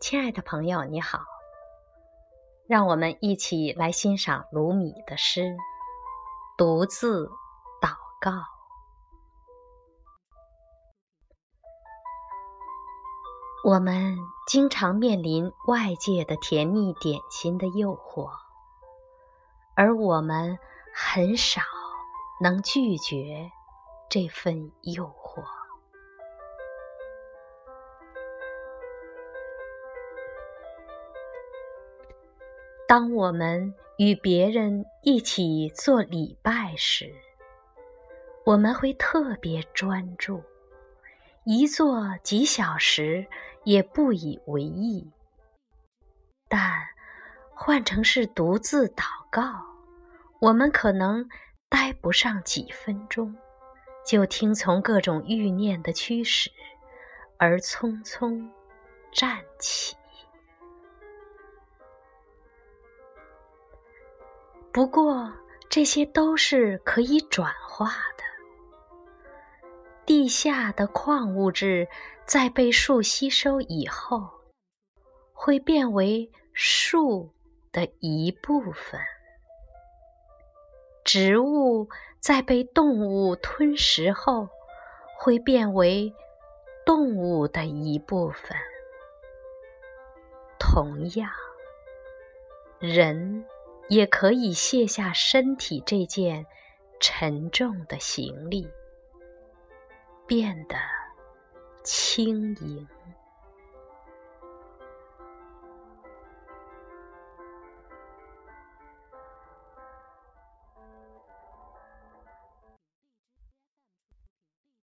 亲爱的朋友，你好，让我们一起来欣赏鲁米的诗《独自祷告》。我们经常面临外界的甜蜜点心的诱惑，而我们很少能拒绝这份诱当我们与别人一起做礼拜时，我们会特别专注，一坐几小时也不以为意。但换成是独自祷告，我们可能待不上几分钟，就听从各种欲念的驱使，而匆匆站起。不过，这些都是可以转化的。地下的矿物质在被树吸收以后，会变为树的一部分；植物在被动物吞食后，会变为动物的一部分。同样，人。也可以卸下身体这件沉重的行李，变得轻盈。